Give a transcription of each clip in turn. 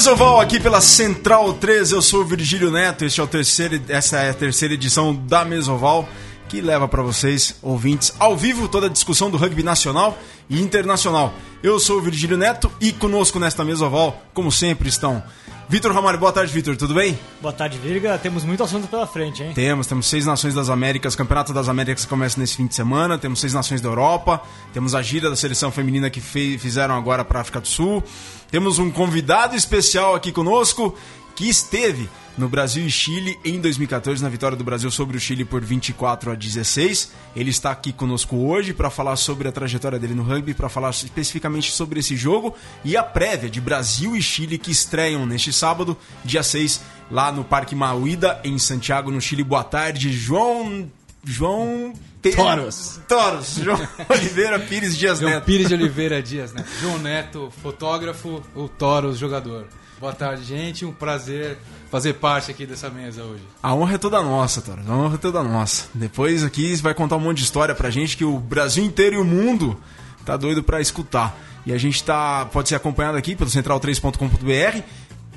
Mesoval aqui pela Central 3, eu sou o Virgílio Neto, este é o terceiro, essa é a terceira edição da Mesoval, que leva para vocês, ouvintes, ao vivo toda a discussão do rugby nacional e internacional. Eu sou o Virgílio Neto e conosco nesta Mesoval, como sempre, estão Vitor Ramalho. Boa tarde, Vitor, tudo bem? Boa tarde, Virga. Temos muito assunto pela frente, hein? Temos, temos seis nações das Américas, Campeonato das Américas começa nesse fim de semana, temos seis nações da Europa, temos a gira da seleção feminina que fez, fizeram agora para a África do Sul. Temos um convidado especial aqui conosco que esteve no Brasil e Chile em 2014, na vitória do Brasil sobre o Chile por 24 a 16. Ele está aqui conosco hoje para falar sobre a trajetória dele no rugby, para falar especificamente sobre esse jogo e a prévia de Brasil e Chile que estreiam neste sábado, dia 6, lá no Parque Mauída, em Santiago, no Chile. Boa tarde, João. João. Pe... Toros. Toros. João Oliveira Pires Dias João Neto. Pires de Oliveira Dias Neto. João Neto, fotógrafo, o Toros, jogador. Boa tarde, gente. Um prazer fazer parte aqui dessa mesa hoje. A honra é toda nossa, Toros. A honra é toda nossa. Depois aqui você vai contar um monte de história pra gente que o Brasil inteiro e o mundo tá doido pra escutar. E a gente tá, pode ser acompanhado aqui pelo central3.com.br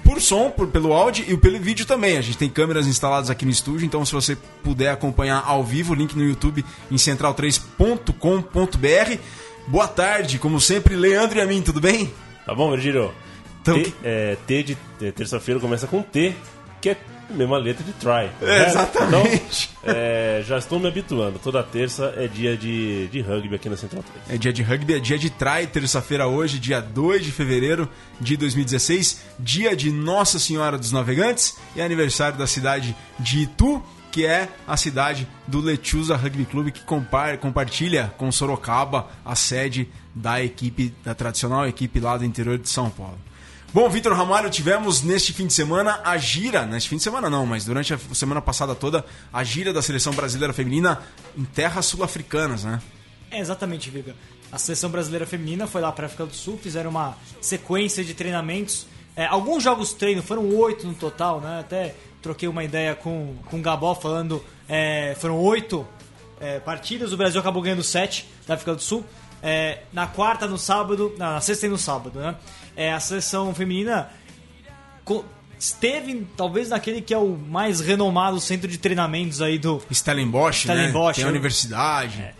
por som, por, pelo áudio e pelo vídeo também. A gente tem câmeras instaladas aqui no estúdio, então se você puder acompanhar ao vivo, link no YouTube em central3.com.br. Boa tarde, como sempre, Leandro e a mim, tudo bem? Tá bom, Virgílio? Então, T, é, T de é, terça-feira começa com T, que é a mesma letra de try. É, exatamente. Então, é, já estou me habituando. Toda terça é dia de, de rugby aqui na Central 3. É dia de rugby, é dia de try, terça-feira hoje, dia 2 de fevereiro de 2016, dia de Nossa Senhora dos Navegantes e aniversário da cidade de Itu, que é a cidade do Lechuza Rugby Clube, que compartilha com Sorocaba a sede da equipe, da tradicional equipe lá do interior de São Paulo. Bom, Vitor Ramalho, tivemos neste fim de semana a gira, neste fim de semana não, mas durante a semana passada toda, a gira da seleção brasileira feminina em terras sul-africanas, né? É, exatamente, Viga. A seleção brasileira feminina foi lá para a África do Sul, fizeram uma sequência de treinamentos. É, alguns jogos treino, foram oito no total, né? Até troquei uma ideia com, com o Gabó falando, é, foram oito é, partidas, o Brasil acabou ganhando sete da África do Sul. É, na quarta, no sábado, na sexta e no sábado, né? É, a seleção feminina esteve talvez naquele que é o mais renomado centro de treinamentos aí do Stellenbosch, Stellenbosch né? Tem a universidade. É.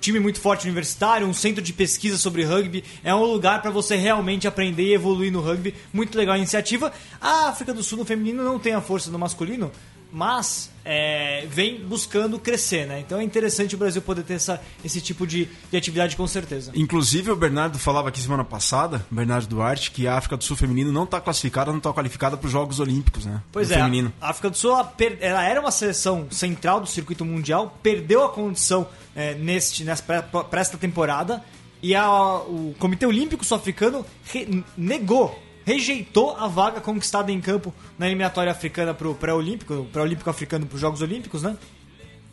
Time muito forte universitário, um centro de pesquisa sobre rugby, é um lugar para você realmente aprender e evoluir no rugby. Muito legal a iniciativa. A África do Sul no feminino não tem a força do masculino, mas é, vem buscando crescer, né? Então é interessante o Brasil poder ter essa, esse tipo de, de atividade com certeza. Inclusive o Bernardo falava aqui semana passada, Bernardo Duarte, que a África do Sul feminino não está classificada, não está qualificada para os Jogos Olímpicos, né? Pois do é, feminino. a África do Sul ela, ela, era uma seleção central do circuito mundial, perdeu a condição é, neste, para esta temporada e a, o Comitê Olímpico Sul-Africano negou rejeitou a vaga conquistada em campo na eliminatória africana para o pré-olímpico, pré-olímpico africano para os Jogos Olímpicos, né?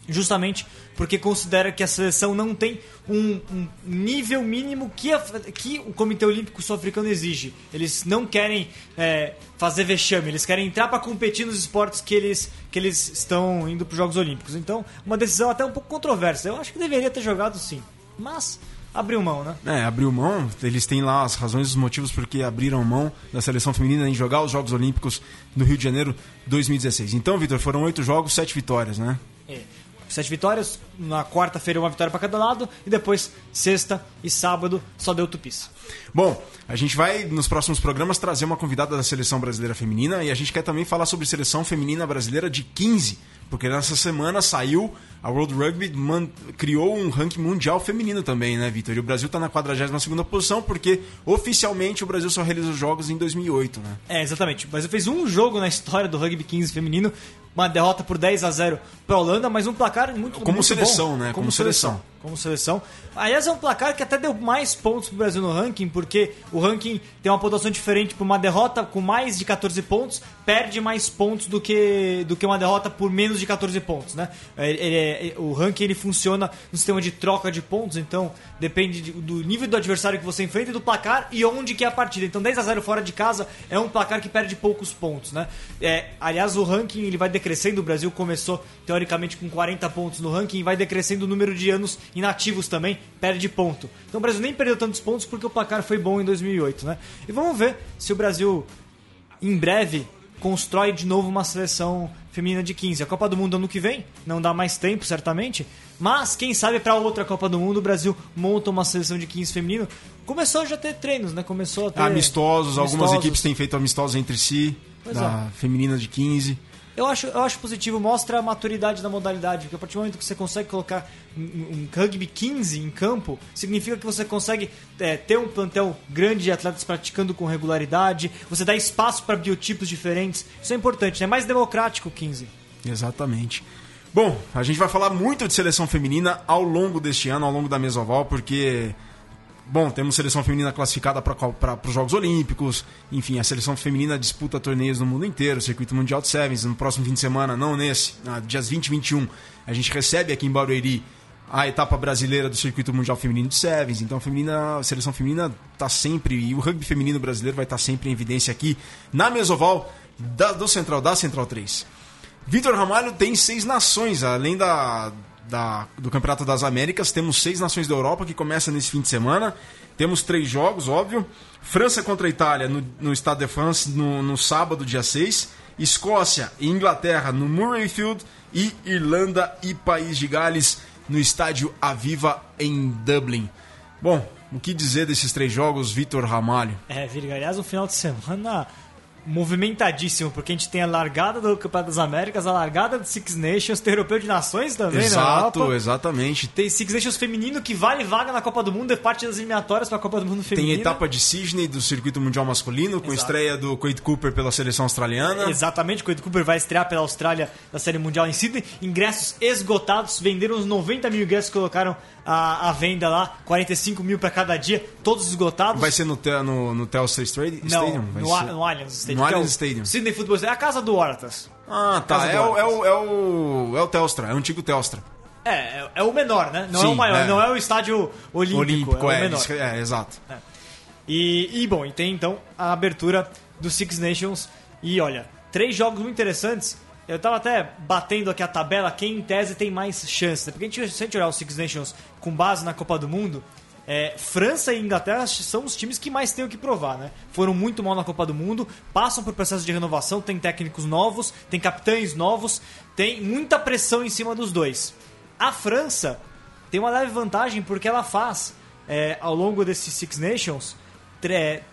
Justamente porque considera que a seleção não tem um, um nível mínimo que, a, que o Comitê Olímpico Sul-Africano exige. Eles não querem é, fazer vexame, eles querem entrar para competir nos esportes que eles, que eles estão indo para os Jogos Olímpicos. Então, uma decisão até um pouco controversa. Eu acho que deveria ter jogado sim. Mas abriu mão, né? É, abriu mão. Eles têm lá as razões os motivos por que abriram mão da seleção feminina em jogar os Jogos Olímpicos no Rio de Janeiro 2016. Então, Vitor, foram oito jogos, sete vitórias, né? É. Sete vitórias, na quarta-feira uma vitória para cada lado, e depois sexta e sábado só deu tupis. Bom, a gente vai nos próximos programas trazer uma convidada da seleção brasileira feminina e a gente quer também falar sobre seleção feminina brasileira de 15, porque nessa semana saiu a World Rugby man, criou um ranking mundial feminino também, né, Vitor? E o Brasil está na 42 posição porque oficialmente o Brasil só realizou jogos em 2008, né? É, exatamente. O Brasil fez um jogo na história do rugby 15 feminino, uma derrota por 10 a 0 para a Holanda, mas um placar muito Como muito seleção, bom. né? Como, Como seleção. seleção. Como seleção. Aliás, é um placar que até deu mais pontos para o Brasil no ranking, porque o ranking tem uma pontuação diferente por uma derrota com mais de 14 pontos, perde mais pontos do que, do que uma derrota por menos de 14 pontos, né? Ele, ele, o ranking ele funciona no sistema de troca de pontos, então depende de, do nível do adversário que você enfrenta e do placar e onde que é a partida. Então 10 a 0 fora de casa é um placar que perde poucos pontos, né? É, aliás, o ranking ele vai decrescendo, o Brasil começou teoricamente com 40 pontos no ranking e vai decrescendo o número de anos inativos também, perde ponto. Então o Brasil nem perdeu tantos pontos porque o placar foi bom em 2008, né? E vamos ver se o Brasil em breve constrói de novo uma seleção feminina de 15. A Copa do Mundo ano que vem, não dá mais tempo, certamente. Mas, quem sabe, para outra Copa do Mundo, o Brasil monta uma seleção de 15 feminino. Começou já a ter treinos, né? Começou a ter. Amistosos, algumas amistosos. equipes têm feito amistosos entre si, Pois da feminina de 15. Eu acho, eu acho positivo, mostra a maturidade da modalidade, porque a partir do momento que você consegue colocar um, rugby 15 em campo, significa que você consegue é, ter um plantel grande de atletas praticando com regularidade, você dá espaço para biotipos diferentes. Isso é importante, é mais democrático o 15. Exatamente. Bom, a gente vai falar muito de seleção feminina ao longo deste ano, ao longo da Mesoval, porque Bom, temos seleção feminina classificada para os Jogos Olímpicos. Enfim, a seleção feminina disputa torneios no mundo inteiro, circuito mundial de sevens. No próximo fim de semana, não nesse, dias 20 e 21, a gente recebe aqui em Barueri a etapa brasileira do circuito mundial feminino de sevens. Então, a, feminina, a seleção feminina está sempre e o rugby feminino brasileiro vai estar tá sempre em evidência aqui na Mesoval da, do Central da Central 3. Vitor Ramalho tem seis nações, além da da, do Campeonato das Américas. Temos seis nações da Europa que começa nesse fim de semana. Temos três jogos, óbvio. França contra Itália no, no Stade de France no, no sábado, dia 6. Escócia e Inglaterra no Murrayfield. E Irlanda e País de Gales no estádio Aviva em Dublin. Bom, o que dizer desses três jogos, Vitor Ramalho? É, Virga, aliás, um final de semana movimentadíssimo, porque a gente tem a largada do Campeonato das Américas, a largada do Six Nations, tem Europeu de Nações também, Exato, na Europa. exatamente. Tem Six Nations feminino que vale vaga na Copa do Mundo, é parte das eliminatórias para a Copa do Mundo feminina. Tem etapa de Sydney do Circuito Mundial Masculino, com Exato. estreia do Quade Cooper pela seleção australiana. Exatamente, o Quade Cooper vai estrear pela Austrália na Série Mundial em Sydney. Ingressos esgotados, venderam uns 90 mil ingressos que colocaram a, a venda lá, 45 mil para cada dia, todos esgotados. Vai ser no, no, no Telstra Stadium? Não, no, ser... no Allianz Stadium. No é o Allianz Stadium. Sydney Football Stadium, é a casa do Hortas. Ah, tá. É o, é, o, é, o, é o Telstra, é o antigo Telstra. É, é, é o menor, né? Não é Sim, o maior, é. não é o estádio olímpico, Olímpico, é o é, menor. isso- é, exato. E, e, bom, e tem então a abertura do Six Nations. E olha, três jogos muito interessantes. Eu tava até batendo aqui a tabela, quem em tese tem mais chances. né? Porque a gente, se a gente olhar o Six Nations com base na Copa do Mundo, é, França e Inglaterra são os times que mais têm o que provar, né? Foram muito mal na Copa do Mundo, passam por processo de renovação, tem técnicos novos, tem capitães novos, tem muita pressão em cima dos dois. A França tem uma leve vantagem porque ela faz, é, ao longo desses Six Nations,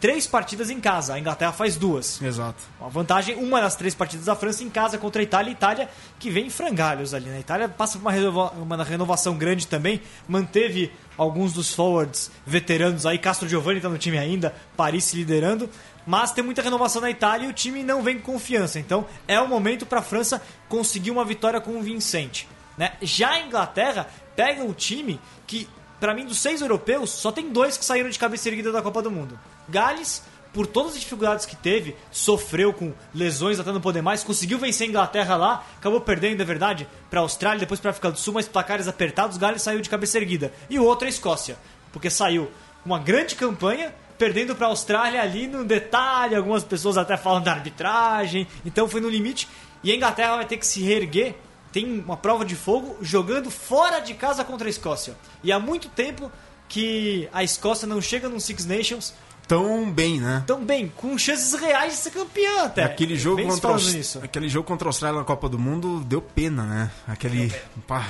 três partidas em casa. A Inglaterra faz duas. Exato. Uma vantagem, uma das três partidas da França em casa contra a Itália. Itália que vem em frangalhos ali, né? A Itália passa por uma, uma renovação grande também. Manteve alguns dos forwards veteranos aí. Castro Giovanni tá no time ainda. Paris se liderando. Mas tem muita renovação na Itália e o time não vem com confiança. Então é o momento para a França conseguir uma vitória convincente. Né? Já a Inglaterra pega um time que, para mim, dos seis europeus, só tem dois que saíram de cabeça erguida da Copa do Mundo. Gales, por todas as dificuldades que teve, sofreu com lesões até não poder mais, conseguiu vencer a Inglaterra lá, acabou perdendo, é verdade, para Austrália, depois para África do Sul, mas placares apertados, Gales saiu de cabeça erguida. E o outro é a Escócia, porque saiu uma grande campanha, perdendo para Austrália ali no detalhe, algumas pessoas até falam da arbitragem, então foi no limite. E a Inglaterra vai ter que se reerguer, tem uma prova de fogo, jogando fora de casa contra a Escócia. E há muito tempo que a Escócia não chega num Six Nations Tão bem, né? tão bem, com chances reais de ser campeã até. Aquele jogo, se contra aquele jogo contra a Austrália na Copa do Mundo deu pena, né? Aquele. Pá,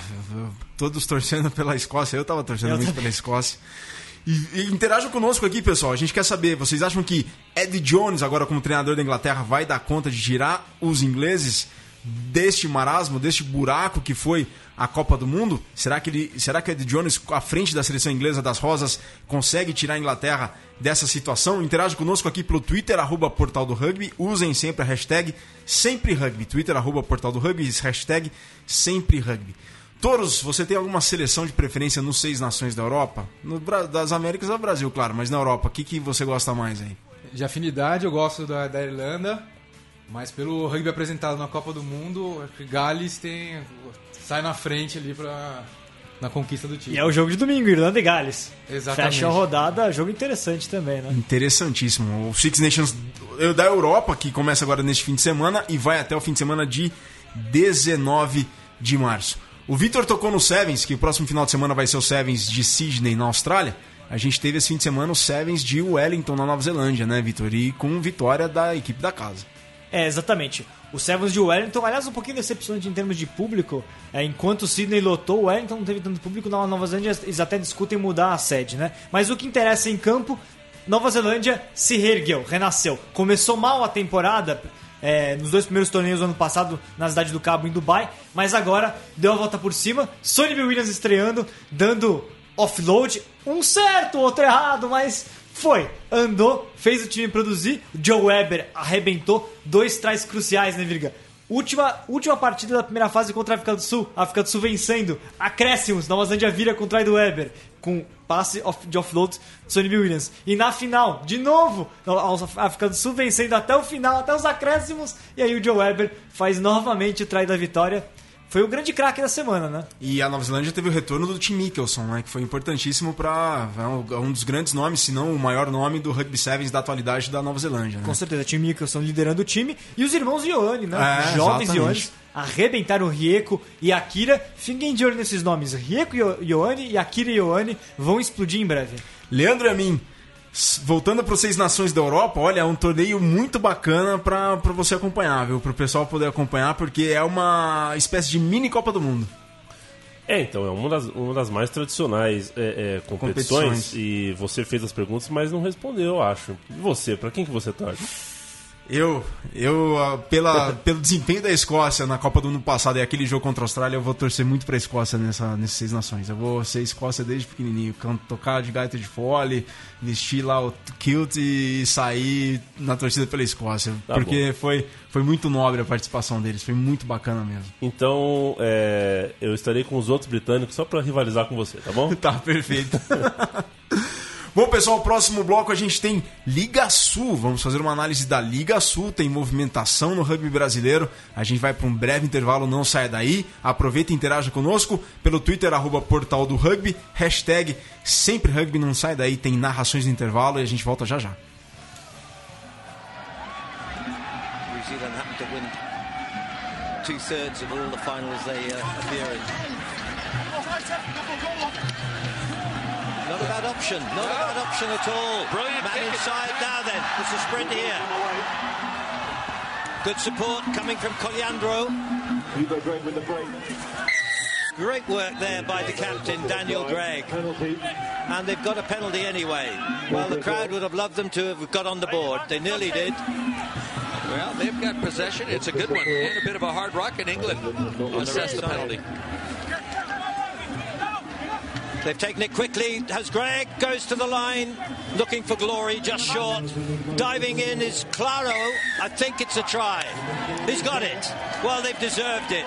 todos torcendo pela Escócia. Eu tava torcendo Eu muito também. pela Escócia. E, e interajam conosco aqui, pessoal. A gente quer saber, vocês acham que Ed Jones, agora como treinador da Inglaterra, vai dar conta de tirar os ingleses deste marasmo, deste buraco que foi a Copa do Mundo? Será que, ele, será que Ed Jones, à frente da seleção inglesa das Rosas, consegue tirar a Inglaterra dessa situação? Interage conosco aqui pelo Twitter, arroba Portal do Rugby. Usem sempre a hashtag Sempre Rugby. Twitter, arroba Portal do Rugby, hashtag Sempre Rugby. Toros, você tem alguma seleção de preferência nos seis nações da Europa? No, das Américas é o Brasil, claro, mas na Europa, o que, que você gosta mais aí? De afinidade, eu gosto da, da Irlanda, mas pelo rugby apresentado na Copa do Mundo, acho que Gales tem sai na frente ali pra, na conquista do time. E é o jogo de domingo, Irlanda e Gales. Exatamente. Fecha a rodada, jogo interessante também, né? Interessantíssimo. O Six Nations eu- da Europa, que começa agora neste fim de semana e vai até o fim de semana de 19 de março. O Vitor tocou no Sevens, que o próximo final de semana vai ser o Sevens de Sydney, na Austrália. a gente teve esse fim de semana o Sevens de Wellington na Nova Zelândia, né, Vitor? E com vitória da equipe da casa. É, exatamente. O Sevens de Wellington, aliás, um pouquinho decepcionante em termos de público. É, enquanto o Sydney lotou, o Wellington não teve tanto público. Na Nova Zelândia, eles até discutem mudar a sede, né? Mas o que interessa em campo, Nova Zelândia se reergueu, renasceu. Começou mal a temporada, é, nos dois primeiros torneios do ano passado na cidade do Cabo, em Dubai, mas agora deu a volta por cima. Sonny Williams estreando, dando offload, um certo, outro errado, mas foi. Andou, fez o time produzir. Joe Weber arrebentou. Dois trás cruciais, né, Virga? Última, última partida da primeira fase contra a África do Sul. A África do Sul vencendo. Acréscimos. Nova Zelândia vira contra o Weber. Com passe off, de offload de Sonny Williams. E na final, de novo, a África do Sul vencendo até o final, até os acréscimos. E aí o Joe Weber faz novamente o try da vitória foi o grande craque da semana, né? E a Nova Zelândia teve o retorno do Tim Mickelson, né? Que foi importantíssimo para é um dos grandes nomes, se não o maior nome do Rugby Sevens da atualidade da Nova Zelândia. Né? Com certeza, Tim Mickelson liderando o time e os irmãos Ioane, né? É, Jovens Ioane arrebentaram o Rieko e Akira. Fiquem de olho nesses nomes. Rieko Ioane e Akira Ioane vão explodir em breve. Leandro Amin, voltando para os Seis Nações da Europa, olha, é um torneio muito bacana para você acompanhar, viu? Para o pessoal poder acompanhar, porque é uma espécie de mini Copa do Mundo. É, então, é uma das, uma das mais tradicionais é, é, competições, competições, e você fez as perguntas, mas não respondeu, eu acho. E você, para quem que você torce? Eu, eu ah, pela, pelo desempenho da Escócia na Copa do ano passado e aquele jogo contra a Austrália, eu vou torcer muito pra Escócia nessa, nessas seis nações. Eu vou ser Escócia desde pequenininho, tocar de gaita de fole, vestir lá o kilt e sair na torcida pela Escócia. Tá porque foi, foi muito nobre a participação deles, foi muito bacana mesmo. Então, é, eu estarei com os outros britânicos só pra rivalizar com você, tá bom? tá, perfeito. Bom, pessoal, próximo bloco a gente tem Liga Sul. Vamos fazer uma análise da Liga Sul. Tem movimentação no rugby brasileiro. A gente vai para um breve intervalo, não saia daí. Aproveita e interaja conosco pelo Twitter, arroba portal do rugby, hashtag sempre rugby, não sai daí. Tem narrações no intervalo e a gente volta já já. Two thirds of all the finals they uh, appear in. Not a bad option. Not a bad option at all. Brilliant. Man inside now then. It's a sprint here. Good support coming from Coliandro. You go great with the break. Great work there by the captain, Daniel Gregg. And they've got a penalty anyway. Well, the crowd would have loved them to have got on the board. They nearly did. Well, they've got possession. It's a good one. And a bit of a hard rock in England. Assess the penalty. They've taken it quickly. Has Greg goes to the line, looking for glory, just short. Diving in is Claro. I think it's a try. He's got it. Well, they've deserved it.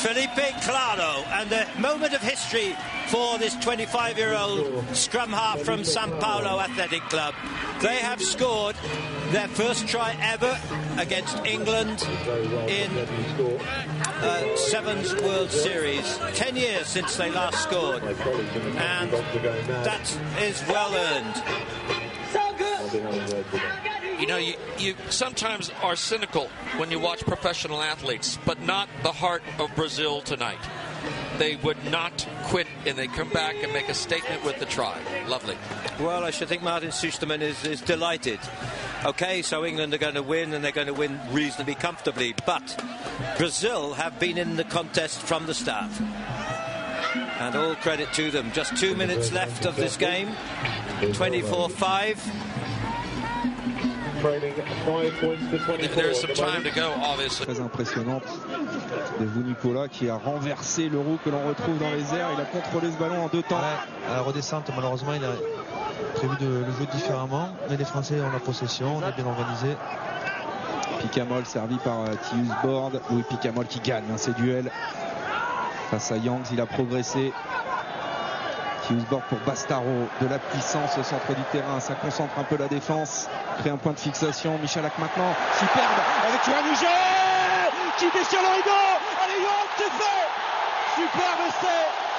Felipe Claro, and the moment of history for this 25 year old scrum half from Sao Paulo Athletic Club. They have scored their first try ever against England in uh, Sevens World Series. Ten years since they last scored. And that is well earned. You know, you, you sometimes are cynical when you watch professional athletes, but not the heart of Brazil tonight they would not quit and they come back and make a statement with the try. Lovely. Well, I should think Martin Susterman is, is delighted. Okay, so England are going to win and they're going to win reasonably comfortably, but Brazil have been in the contest from the start. And all credit to them. Just two minutes left of this game. 24 5. There's some time to go, obviously. Très impressionnante de vous, Nicolas, qui a renversé le roue que l'on retrouve dans les airs. Il a contrôlé ce ballon en deux temps. Ouais, à la redescente, malheureusement, il a prévu de le jouer différemment. Mais les Français ont la possession, on est bien organisé. Picamol servi par euh, Tius Board. Louis Picamol qui gagne hein, ses duels face à Yangs. Il a progressé. Tius-Board pour Bastaro. De la puissance au centre du terrain. Ça concentre un peu la défense crée un point de fixation. Michalak maintenant, superbe avec Huget qui déchire le rideau. Allez Johan, c'est fait Superbe essai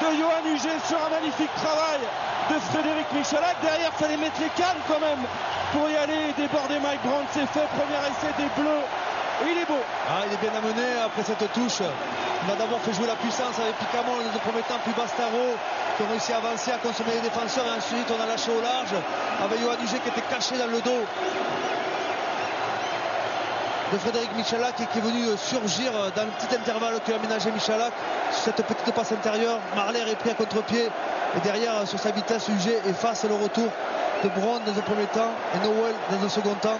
de Johan Huget sur un magnifique travail de Frédéric Michalak. Derrière, il fallait mettre les cannes quand même pour y aller déborder Mike Brown. C'est fait, premier essai des Bleus. Et il est beau. Ah, il est bien amené après cette touche On a d'abord fait jouer la puissance avec Picamol dans un premier temps, puis Bastaro qui ont réussi à avancer, à consommer les défenseurs. Et ensuite, on a lâché au large avec Johan Huget qui était caché dans le dos de Frédéric Michalak qui, qui est venu surgir dans le petit intervalle que a aménagé Michalak cette petite passe intérieure. Marler est pris à contre-pied et derrière sur sa vitesse UG efface le retour de Brown dans un premier temps et Noël dans un second temps.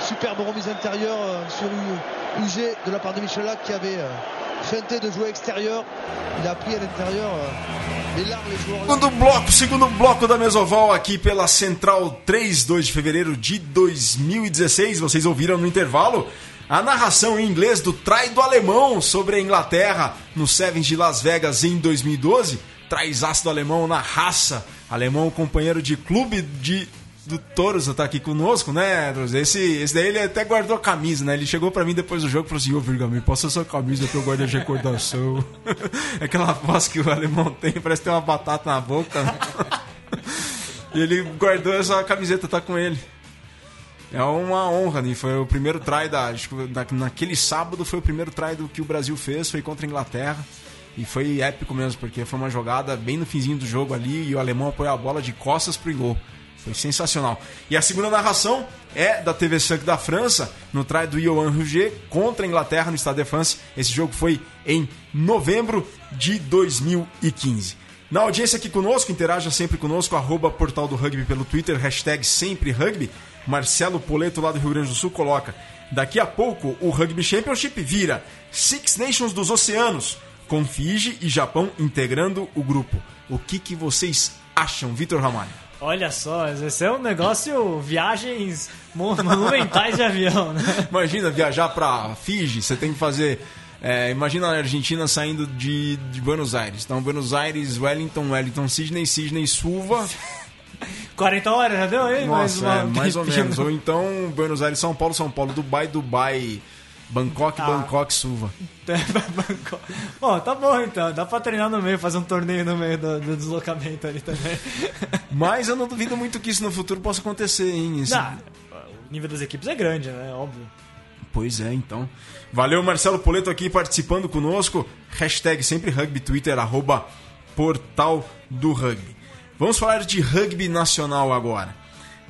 Superbe remise intérieure sur UG de la part de Michalak qui avait feinté de jouer extérieur. Il a à l'intérieur e joueurs. Segundo bloco, segundo bloco da Mesoval aqui pela Central 3, 2 de fevereiro de 2016. Vocês ouviram no intervalo a narração em inglês do trai do alemão sobre a Inglaterra no Sevens de Las Vegas em 2012. Traz ácido alemão na raça. Alemão, companheiro de clube de do Toros tá aqui conosco, né, Esse, esse daí ele até guardou a camisa, né? Ele chegou pra mim depois do jogo e falou assim: Ô, Virgami, possa sua camisa que eu guardo de recordação. Aquela voz que o alemão tem, parece ter uma batata na boca. Né? e ele guardou essa camiseta, tá com ele. É uma honra, né? Foi o primeiro try da. Naquele sábado foi o primeiro try do que o Brasil fez, foi contra a Inglaterra. E foi épico mesmo, porque foi uma jogada bem no finzinho do jogo ali e o alemão apoiou a bola de costas pro gol. Foi sensacional. E a segunda narração é da TV 5 da França, no try do Johan Rouget contra a Inglaterra no Stade de France. Esse jogo foi em novembro de 2015. Na audiência aqui conosco, interaja sempre conosco, arroba Portal do Rugby pelo Twitter, hashtag sempre rugby. Marcelo Poleto, lá do Rio Grande do Sul, coloca: Daqui a pouco o Rugby Championship vira Six Nations dos Oceanos, com Fiji e Japão integrando o grupo. O que, que vocês acham, Vitor Ramalho? Olha só, esse é um negócio, viagens monumentais de avião, né? Imagina viajar para Fiji, você tem que fazer. É, imagina a Argentina saindo de, de Buenos Aires. Então, Buenos Aires, Wellington, Wellington, Sydney, Sydney, Suva. 40 horas já deu aí? Nossa, mais, é, mais ou menos. Ou então, Buenos Aires, São Paulo, São Paulo, Dubai, Dubai. Bangkok, ah. Bangkok, Suva. bom, tá bom então. Dá pra treinar no meio, fazer um torneio no meio do, do deslocamento ali também. Mas eu não duvido muito que isso no futuro possa acontecer, hein? Isso... Não, o nível das equipes é grande, né? Óbvio. Pois é, então. Valeu, Marcelo Poleto aqui participando conosco. Hashtag sempre rugby, Twitter, arroba portal do rugby. Vamos falar de rugby nacional agora.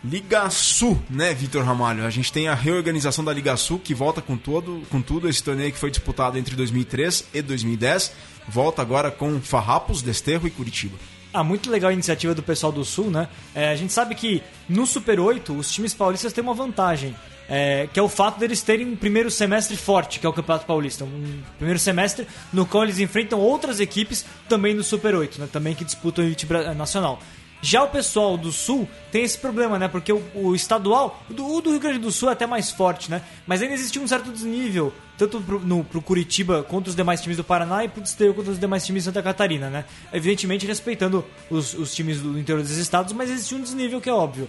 Liga Sul, né, Vitor Ramalho? A gente tem a reorganização da Liga Sul que volta com, todo, com tudo. Esse torneio que foi disputado entre 2003 e 2010 volta agora com Farrapos, Desterro e Curitiba. Ah, muito legal a iniciativa do pessoal do Sul, né? É, a gente sabe que no Super 8 os times paulistas têm uma vantagem. É, que é o fato deles terem um primeiro semestre forte, que é o Campeonato Paulista. Um primeiro semestre no qual eles enfrentam outras equipes também no Super 8, né, também que disputam o elite nacional. Já o pessoal do Sul tem esse problema, né? Porque o, o estadual, o do, o do, Rio Grande do Sul é até mais forte, né? Mas ainda existe um certo desnível, tanto pro, no, pro Curitiba contra os demais times do Paraná e pro Desterro contra os demais times de Santa Catarina, né? Evidentemente respeitando os, os times do interior dos estados, mas existe um desnível que é óbvio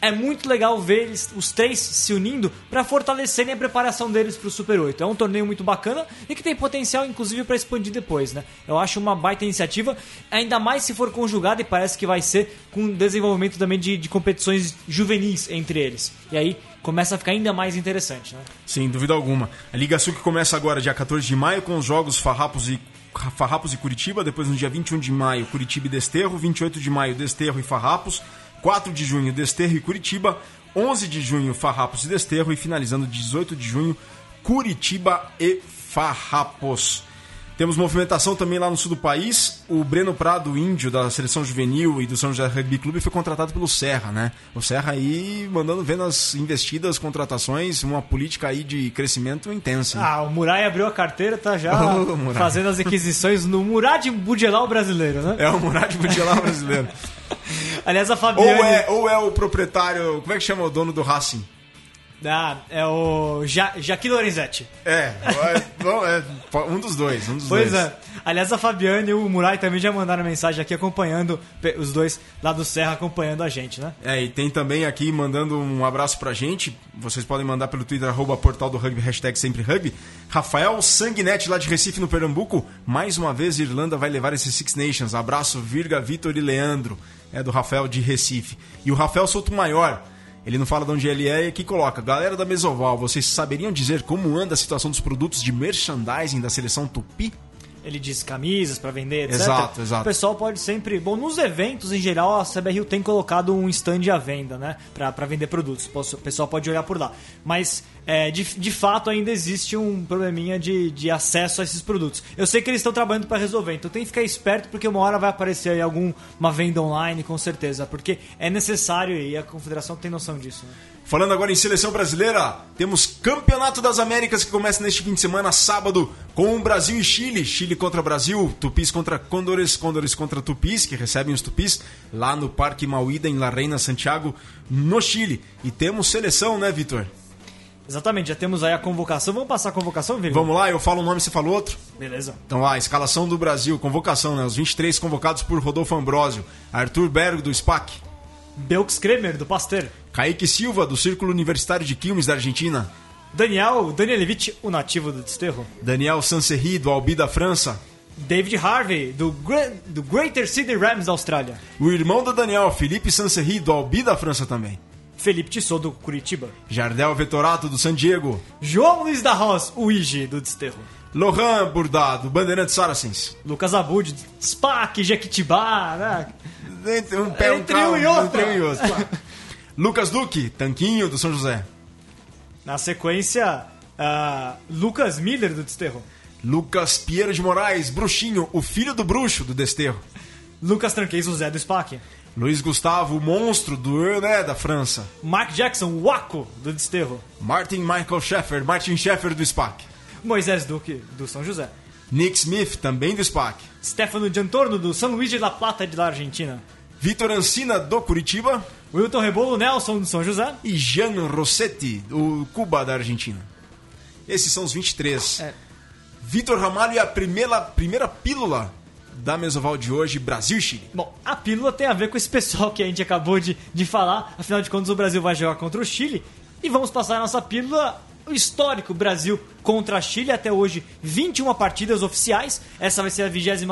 é muito legal ver eles, os três se unindo para fortalecerem a preparação deles para o Super 8. É um torneio muito bacana e que tem potencial, inclusive, para expandir depois, né? Eu acho uma baita iniciativa, ainda mais se for conjugada e parece que vai ser com desenvolvimento também de, de competições juvenis entre eles. E aí começa a ficar ainda mais interessante, né? Sem dúvida alguma. A Liga Sul que começa agora, dia 14 de maio, com os jogos Farrapos e Farrapos e Curitiba, depois no dia 21 de maio, Curitiba e Desterro, 28 de maio, Desterro e Farrapos, 4 de junho, Desterro e Curitiba. 11 de junho, Farrapos e Desterro. E finalizando 18 de junho, Curitiba e Farrapos. Temos movimentação também lá no sul do país. O Breno Prado, índio da seleção juvenil e do São José Rugby Clube, foi contratado pelo Serra, né? O Serra aí mandando ver nas investidas, contratações, uma política aí de crescimento intensa. Ah, o Murai abriu a carteira, tá já oh, fazendo as aquisições no Murad Budielal brasileiro, né? É o Murad Budielal brasileiro. Aliás, a Fabiane... Ou é, ou é o proprietário, como é que chama o dono do Racing? Ah, é o ja Jaqui Lorenzetti. É, é, é, um dos dois, um dos pois dois. é. Aliás, a Fabiane e o Murai também já mandaram mensagem aqui acompanhando, os dois lá do Serra acompanhando a gente, né? É, e tem também aqui mandando um abraço pra gente. Vocês podem mandar pelo Twitter, arroba portal do rugby, hashtag sempre rugby. Rafael Sanguinetti, lá de Recife, no Pernambuco. Mais uma vez, Irlanda vai levar esses Six Nations. Abraço, Virga, Vitor e Leandro. É do Rafael de Recife. E o Rafael Souto Maior Ele não fala de onde ele é e aqui coloca: Galera da Mesoval, vocês saberiam dizer como anda a situação dos produtos de merchandising da seleção Tupi? Ele diz camisas para vender, etc. Exato, exato. O pessoal pode sempre. Bom, nos eventos em geral, a CBRU tem colocado um stand à venda, né? Para vender produtos. O pessoal pode olhar por lá. Mas, é, de, de fato, ainda existe um probleminha de, de acesso a esses produtos. Eu sei que eles estão trabalhando para resolver, então tem que ficar esperto, porque uma hora vai aparecer aí alguma venda online, com certeza. Porque é necessário e a confederação tem noção disso. Né? Falando agora em seleção brasileira, temos Campeonato das Américas que começa neste fim de semana, sábado, com Brasil e Chile. Chile contra Brasil, Tupis contra Condores, Condores contra Tupis, que recebem os Tupis lá no Parque Mauída, em La Reina, Santiago, no Chile. E temos seleção, né, Vitor? Exatamente, já temos aí a convocação. Vamos passar a convocação, Vitor? Vamos lá, eu falo o nome e você fala outro. Beleza. Então, a escalação do Brasil, convocação, né? Os 23 convocados por Rodolfo Ambrosio, Arthur Berg, do SPAC. Belks Kremer, do Pasteur. Kaique Silva, do Círculo Universitário de Quilmes, da Argentina. Daniel Danielevich, o nativo do Desterro. Daniel Sanserri, do Albi, da França. David Harvey, do, do Greater Sydney Rams, da Austrália. O irmão do Daniel, Felipe Sanserri, do Albi, da França também. Felipe Tissot, do Curitiba. Jardel Vetorato, do San Diego. João Luiz da Ross, o Ige, do Desterro. Lohan Burdado, do Bandeirantes Saracens. Lucas Abud, SPAC, Jequitibá, né? Entre um pé, um Entre um e outro. Entre um e outro. Lucas Duque, Tanquinho, do São José. Na sequência, uh, Lucas Miller, do Desterro. Lucas Piero de Moraes, Bruxinho, o filho do bruxo do Desterro. Lucas Tranqueis, o Zé do SPAC. Luiz Gustavo, o monstro do né, da França. Mark Jackson, o Waco, do Desterro. Martin Michael Sheffer, Martin Sheffer, do SPAC. Moisés Duque, do São José. Nick Smith, também do SPAC. Stefano Giantorno, do São Luís de La Plata, de la Argentina. Vitor Ancina, do Curitiba. Wilton Rebolo Nelson, do São José. E Jean Rossetti, do Cuba, da Argentina. Esses são os 23. É. Vitor Ramalho e a primeira, primeira pílula da Mesoval de hoje, Brasil e Chile. Bom, a pílula tem a ver com esse pessoal que a gente acabou de, de falar. Afinal de contas, o Brasil vai jogar contra o Chile. E vamos passar a nossa pílula o histórico Brasil contra a Chile, até hoje 21 partidas oficiais. Essa vai ser a 22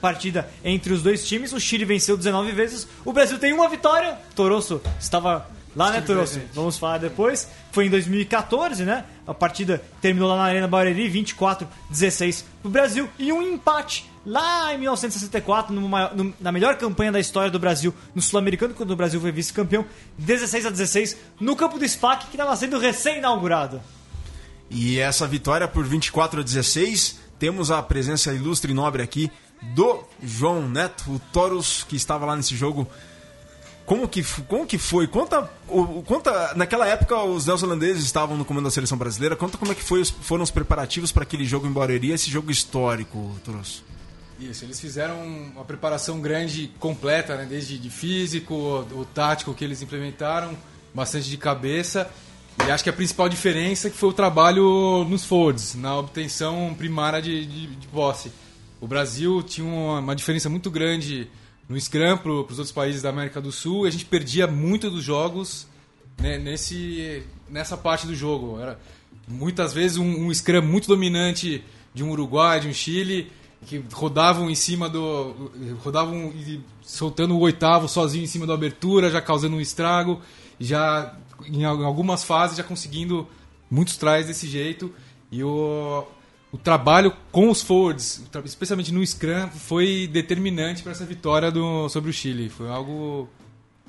partida entre os dois times. O Chile venceu 19 vezes. O Brasil tem uma vitória. Torosso estava lá, né, Torosso? Vamos falar depois. Foi em 2014, né? A partida terminou lá na Arena Barueri, 24-16 pro Brasil. E um empate lá em 1964, numa, na melhor campanha da história do Brasil no Sul-Americano, quando o Brasil foi vice-campeão, 16 a 16 no campo do SPAC, que estava sendo recém-inaugurado. E essa vitória por 24 a 16, temos a presença ilustre e nobre aqui do João Neto, o Toros, que estava lá nesse jogo. Como que, como que foi? Conta, conta. Naquela época, os neozelandeses estavam no comando da seleção brasileira. Conta como é que foi, foram os preparativos para aquele jogo em Barueri, esse jogo histórico, Toros. Isso, eles fizeram uma preparação grande, completa, né? desde de físico, o, o tático que eles implementaram, bastante de cabeça. E acho que a principal diferença é que foi o trabalho nos forwards, na obtenção primária de, de, de posse. O Brasil tinha uma, uma diferença muito grande no Scrum para os outros países da América do Sul e a gente perdia muito dos jogos né, nesse, nessa parte do jogo. Era muitas vezes um, um Scrum muito dominante de um Uruguai, de um Chile, que rodavam em cima do. rodavam soltando o oitavo sozinho em cima da abertura, já causando um estrago, já em algumas fases já conseguindo muitos trás desse jeito. E o, o trabalho com os forwards, especialmente no Scrum, foi determinante para essa vitória do, sobre o Chile. Foi algo.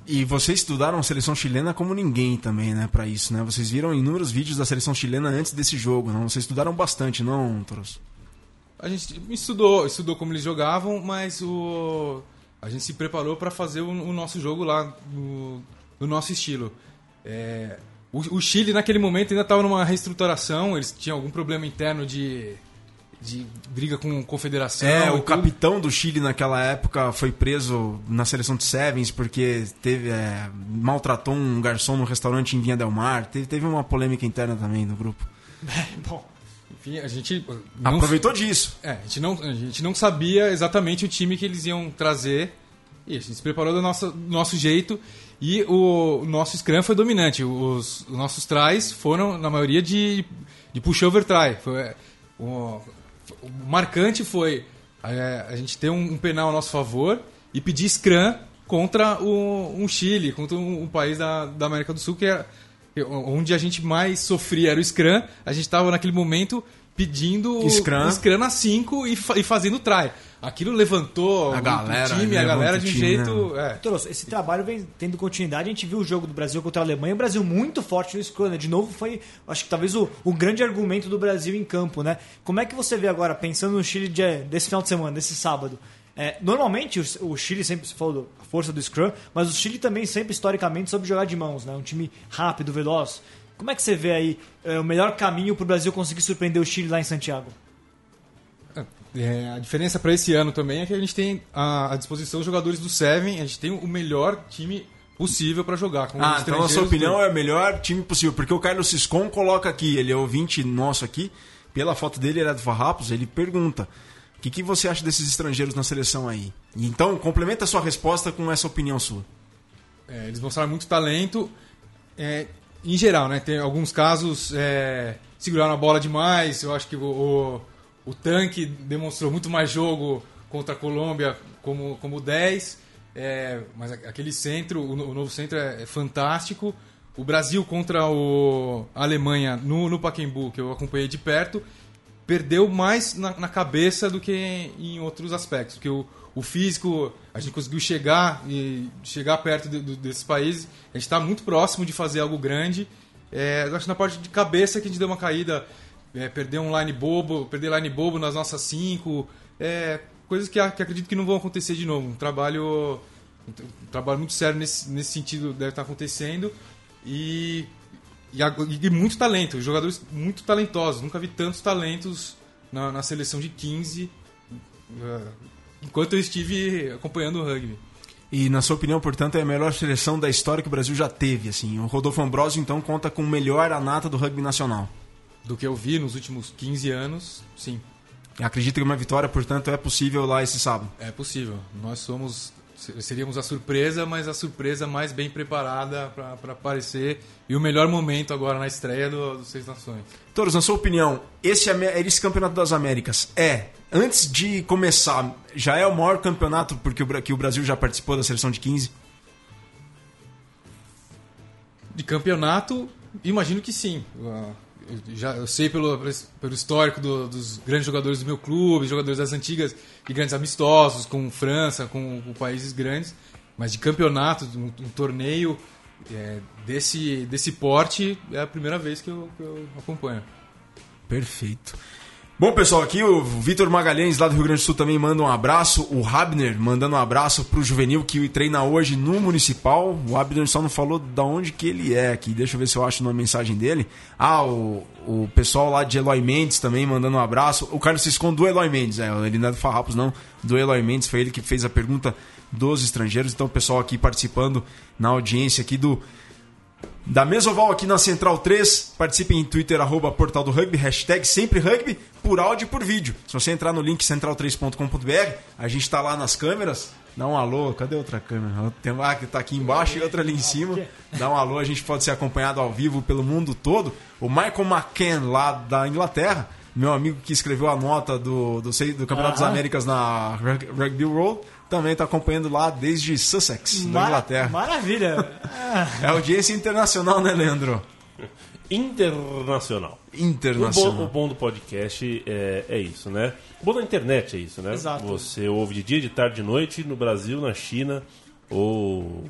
E vocês estudaram a seleção chilena como ninguém também, né, para isso, né? Vocês viram inúmeros vídeos da seleção chilena antes desse jogo, não? Vocês estudaram bastante, não, Toros? A gente estudou, estudou como eles jogavam, mas o a gente se preparou para fazer o, o, nosso jogo lá no, no nosso estilo. É, o, o, Chile naquele momento ainda estava numa reestruturação, eles tinham algum problema interno de, de briga com confederação. É, o capitão do Chile naquela época foi preso na seleção de Sevens porque teve é, maltratou um garçom no restaurante em Vinha del Mar. Teve, teve uma polêmica interna também no grupo. Bom. Enfim, a gente. Aproveitou disso. É, a gente, não, a gente não sabia exatamente o time que eles iam trazer. E a gente se preparou do nosso, do nosso jeito. E o, nosso Scrum foi dominante. Os, os, nossos tries foram, na maioria, de, de push-over try. Foi, o, o marcante foi é, a gente ter um, um penal a nosso favor e pedir Scrum contra o, um Chile, contra um, um país da, da América do Sul que é onde a gente mais sofria era o Scrum. A gente estava naquele momento pedindo Scrum, o Scrum a 5 e, fa e fazendo try. Aquilo levantou a galera, o time, a galera de um time, jeito. né? É. Esse trabalho vem tendo continuidade. A gente viu o jogo do Brasil contra a Alemanha. O Brasil muito forte no Scrum. Né? De novo, foi, acho que talvez o, o grande argumento do Brasil em campo. Né? Como é que você vê agora, pensando no Chile de, desse final de semana, desse sábado? É, normalmente o, o Chile sempre se falou da força do Scrum, mas o Chile também sempre historicamente soube jogar de mãos, né? Um time rápido, veloz. Como é que você vê aí é, o melhor caminho para o Brasil conseguir surpreender o Chile lá em Santiago? É, a diferença para esse ano também é que a gente tem à, à disposição jogadores do Seven, a gente tem o melhor time possível para jogar. Com Ah, então a sua opinião do- é o melhor time possível, porque o Carlos Siscon coloca aqui, ele é ouvinte nosso aqui, pela foto dele, ele é do Farrapos, ele pergunta: o que, que você acha desses estrangeiros na seleção aí? Então, complementa a sua resposta com essa opinião sua. É, eles mostraram muito talento. É, em geral, né? Tem alguns casos é, seguraram a bola demais. Eu acho que o, o, o tanque demonstrou muito mais jogo contra a Colômbia como, como 10. É, mas aquele centro, o, o novo centro é, é fantástico. O Brasil contra o, a Alemanha no, no Pacaembu, que eu acompanhei de perto, perdeu mais na, na cabeça do que em outros aspectos. Porque o, o físico, a gente conseguiu chegar e chegar perto de- do- desses países. A gente está muito próximo de fazer algo grande. É, acho que na parte de cabeça que a gente deu uma caída, é, perder um line bobo, perder line bobo nas nossas cinco, é, coisas que, que acredito que não vão acontecer de novo. Um trabalho, tra- um trabalho muito sério nesse, nesse sentido deve estar acontecendo e e, e muito talento, jogadores muito talentosos. Nunca vi tantos talentos na, na seleção de 15 eh, enquanto eu estive acompanhando o rugby. E, na sua opinião, portanto, é a melhor seleção da história que o Brasil já teve. Assim. O Rodolfo Ambrosio, então, conta com o melhor anata do rugby nacional. Do que eu vi nos últimos 15 anos, sim, Acredita que uma vitória, portanto, é possível lá esse sábado. é possível. Nós somos seríamos a surpresa, mas a surpresa mais bem preparada para aparecer e o melhor momento agora na estreia do, do Seis Nações. Toros, na sua opinião, esse, Amé- esse Campeonato das Américas é, antes de começar, já é o maior campeonato porque o, que o Brasil já participou da seleção de 15? De campeonato, imagino que sim. Eu, já, eu sei pelo, pelo histórico do- dos grandes jogadores do meu clube, jogadores das antigas e grandes amistosos com França, com, com países grandes, mas de campeonato, um, um torneio é, desse, desse porte é a primeira vez que eu, que eu acompanho. Perfeito. Bom, pessoal, aqui o Vitor Magalhães, lá do Rio Grande do Sul, também manda um abraço. O Rabner mandando um abraço pro juvenil que treina hoje no Municipal. O Rabner só não falou da onde que ele é aqui. Deixa eu ver se eu acho uma mensagem dele. Ah, o, o pessoal lá de Eloy Mendes também mandando um abraço. O Carlos Ciscon do Eloy Mendes, é, ele não é do Farrapos, não. Do Eloy Mendes, foi ele que fez a pergunta dos estrangeiros. Então, o pessoal aqui participando na audiência aqui do da Mesoval aqui na Central 3. Participem em Twitter, arroba Portal do Rugby, hashtag sempre rugby, por áudio e por vídeo. Se você entrar no link central3.com.br, a gente está lá nas câmeras. Dá um alô, cadê outra câmera? Tem uma que tá aqui embaixo e outra ali em cima. Dá um alô, a gente pode ser acompanhado ao vivo pelo mundo todo. O Michael McCann, lá da Inglaterra, meu amigo que escreveu a nota do, do, do Campeonato das Aham. Américas na Rug- Rugby World, também está acompanhando lá desde Sussex, da Mara- Inglaterra. Maravilha. É audiência internacional, né, Leandro? Internacional. O bom, Internacional. o bom do podcast é, é isso, né? O bom da internet é isso, né? Exato. Você ouve de dia, de tarde, de noite no Brasil, na China ou,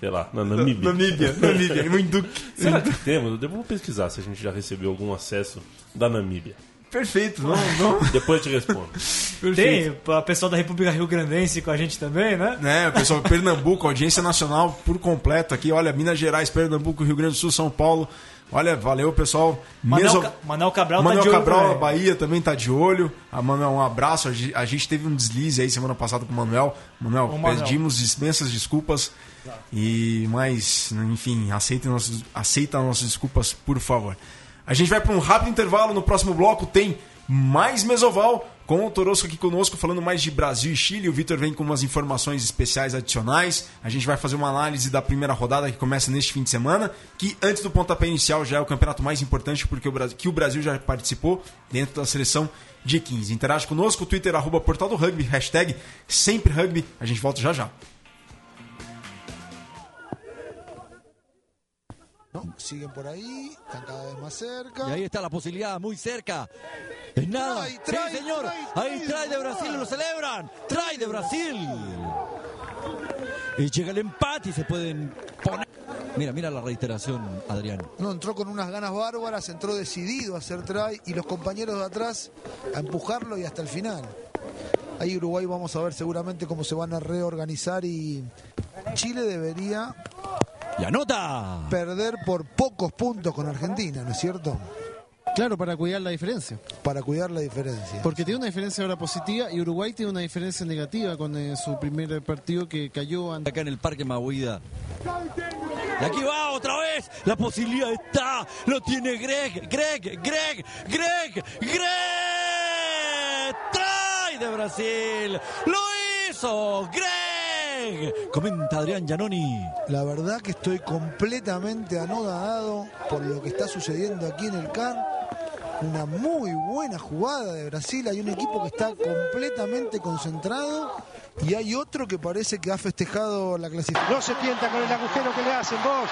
sei lá, na Namíbia. Namíbia, Namíbia, no Induque. Será que temos? Eu vou pesquisar se a gente já recebeu algum acesso da Namíbia. Perfeito, não, não. Depois eu te respondo. Tem o pessoal da República Rio Grandense com a gente também, né? Né, pessoal, Pernambuco, audiência nacional por completo aqui. Olha, Minas Gerais, Pernambuco, Rio Grande do Sul, São Paulo. Olha, valeu, pessoal. Manel, Meso- Manel Cabral Manuel tá de olho Cabral, a. Bahia também tá de olho. A Manuel, um abraço. A ge- a gente teve um deslize aí semana passada com o Manuel. Manuel, Ô, Manuel. pedimos imensas desculpas. E, mas, enfim, aceita nossas, aceita nossas desculpas, por favor. A gente vai para um rápido intervalo. No próximo bloco tem mais Mesoval com o Torosco aqui conosco, falando mais de Brasil e Chile. O Vitor vem com umas informações especiais adicionais. A gente vai fazer uma análise da primeira rodada que começa neste fim de semana, que antes do pontapé inicial já é o campeonato mais importante porque o Brasil, que o Brasil já participou dentro da seleção de 15. Interage conosco, Twitter, arroba Portal do Rugby, hashtag sempre rugby. A gente volta já já. Siguen por ahí, están cada vez más cerca. Y ahí está la posibilidad, muy cerca. Es nada. Trae, trae, sí, señor. ahí trae de Brasil, lo celebran. Trae de Brasil. Y llega el empate y se pueden poner. Mira, mira la reiteración, Adrián. No, entró con unas ganas bárbaras, entró decidido a hacer try y los compañeros de atrás a empujarlo y hasta el final. Ahí Uruguay vamos a ver seguramente cómo se van a reorganizar y Chile debería Y anota. perder por pocos puntos con Argentina, ¿no es cierto? Claro, para cuidar la diferencia. Para cuidar la diferencia. Porque tiene una diferencia ahora positiva y Uruguay tiene una diferencia negativa con eh, su primer partido que cayó ante... Acá en el Parque Mahuida. Y aquí va otra vez. La posibilidad está. Lo tiene Greg. Greg, Greg, Greg, Greg. Trae de Brasil. Lo hizo. Greg. Comenta Adrián Giannoni. La verdad que estoy completamente anodado por lo que está sucediendo aquí en el CAR. Una muy buena jugada de Brasil. Hay un equipo que está completamente concentrado y hay otro que parece que ha festejado la clasificación. No se tienta con el agujero que le hacen vos.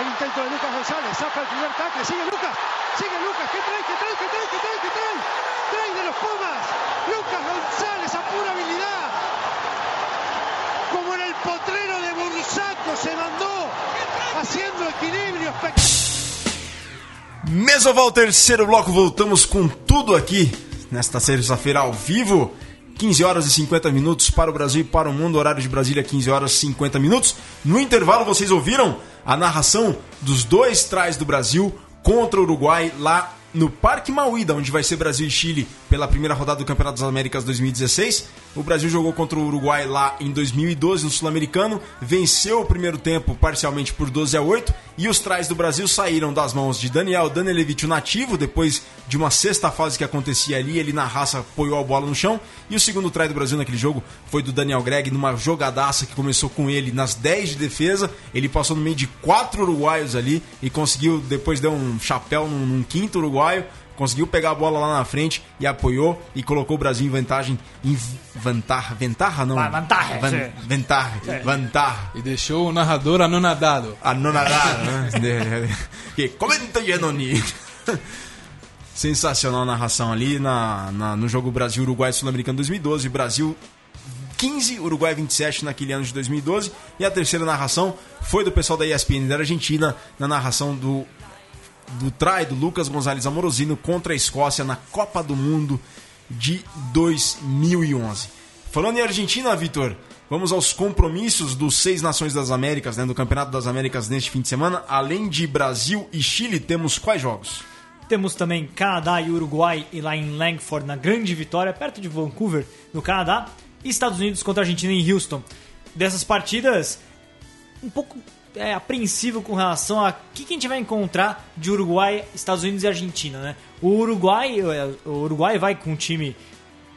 El intento de Lucas González, saca el primer tackle, sigue Lucas, sigue Lucas, ¿qué trae, qué trae, qué trae, qué trae, qué trae? Trae de los Pumas, Lucas González a pura habilidad. Como en el potrero de Bursaco se mandó, haciendo equilibrio ao terceiro bloco, voltamos com tudo aqui nesta terça-feira ao vivo. 15 horas e 50 minutos para o Brasil e para o mundo, horário de Brasília 15 horas e 50 minutos. No intervalo vocês ouviram a narração dos dois trás do Brasil contra o Uruguai lá no Parque Mauída, onde vai ser Brasil e Chile pela primeira rodada do Campeonato das Américas 2016. O Brasil jogou contra o Uruguai lá em 2012 no Sul-Americano, venceu o primeiro tempo parcialmente por 12 a 8 e os trás do Brasil saíram das mãos de Daniel Danilevich, o nativo, depois de uma sexta fase que acontecia ali, ele na raça apoiou a bola no chão. E o segundo try do Brasil naquele jogo foi do Daniel Greg, numa jogadaça que começou com ele nas 10 de defesa. Ele passou no meio de quatro uruguaios ali e conseguiu, depois deu um chapéu num, num quinto uruguaio. Conseguiu pegar a bola lá na frente e apoiou e colocou o Brasil em vantagem. Em vantar, ventarra não? Vantarra, Van, sim. ventarra, É. vantarra. E deixou o narrador anonadado. Anonadado, né? que comenta, Giannoni. Sensacional a narração ali na, na- no jogo Brasil-Uruguai Sul-Americano 2012. Brasil 15, Uruguai 27 naquele ano de 2012. E a terceira narração foi do pessoal da ESPN da Argentina, na narração do, do try do Lucas Gonzalez Amorosino contra a Escócia na Copa do Mundo de 2011. Falando em Argentina, Vitor, vamos aos compromissos dos Seis Nações das Américas, né, do Campeonato das Américas neste fim de semana. Além de Brasil e Chile, temos quais jogos? Temos também Canadá e Uruguai e lá em Langford, na grande vitória, perto de Vancouver, no Canadá. E Estados Unidos contra a Argentina em Houston. Dessas partidas, um pouco é, apreensivo com relação a que, que a gente vai encontrar de Uruguai, Estados Unidos e Argentina, né? O Uruguai, é, o Uruguai vai com um time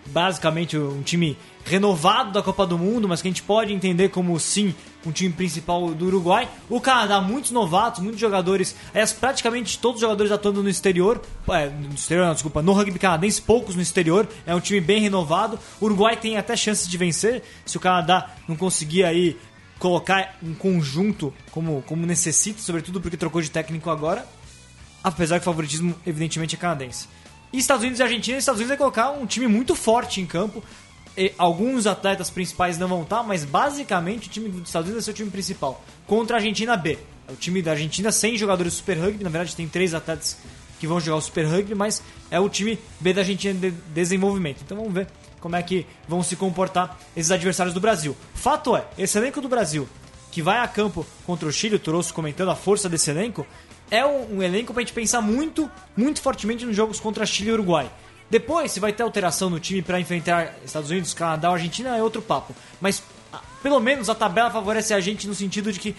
basicamente um time renovado da Copa do Mundo, mas que a gente pode entender como sim um time principal do Uruguai. O Canadá, muitos novatos, muitos jogadores, aliás, praticamente todos os jogadores atuando no exterior, é, no exterior, não, desculpa, no rugby canadense, poucos no exterior, é um time bem renovado. O Uruguai tem até chances de vencer, se o Canadá não conseguir aí colocar um conjunto como, como necessita, sobretudo porque trocou de técnico agora, apesar que o favoritismo evidentemente é canadense. E Estados Unidos e Argentina, Estados Unidos vai colocar um time muito forte em campo. E alguns atletas principais não vão estar, mas basicamente o time dos Estados Unidos ser o time principal. Contra a Argentina B. É o time da Argentina sem jogadores Super Rugby. Na verdade, tem três atletas que vão jogar o Super Rugby, mas é o time B da Argentina de desenvolvimento. Então vamos ver como é que vão se comportar esses adversários do Brasil. Fato é, esse elenco do Brasil que vai a campo contra o Chile, o Torosso comentando a força desse elenco, é um, um elenco pra gente pensar muito, muito fortemente nos jogos contra Chile e Uruguai. Depois, se vai ter alteração no time para enfrentar Estados Unidos, Canadá ou Argentina, é outro papo. Mas, pelo menos, a tabela favorece a gente no sentido de que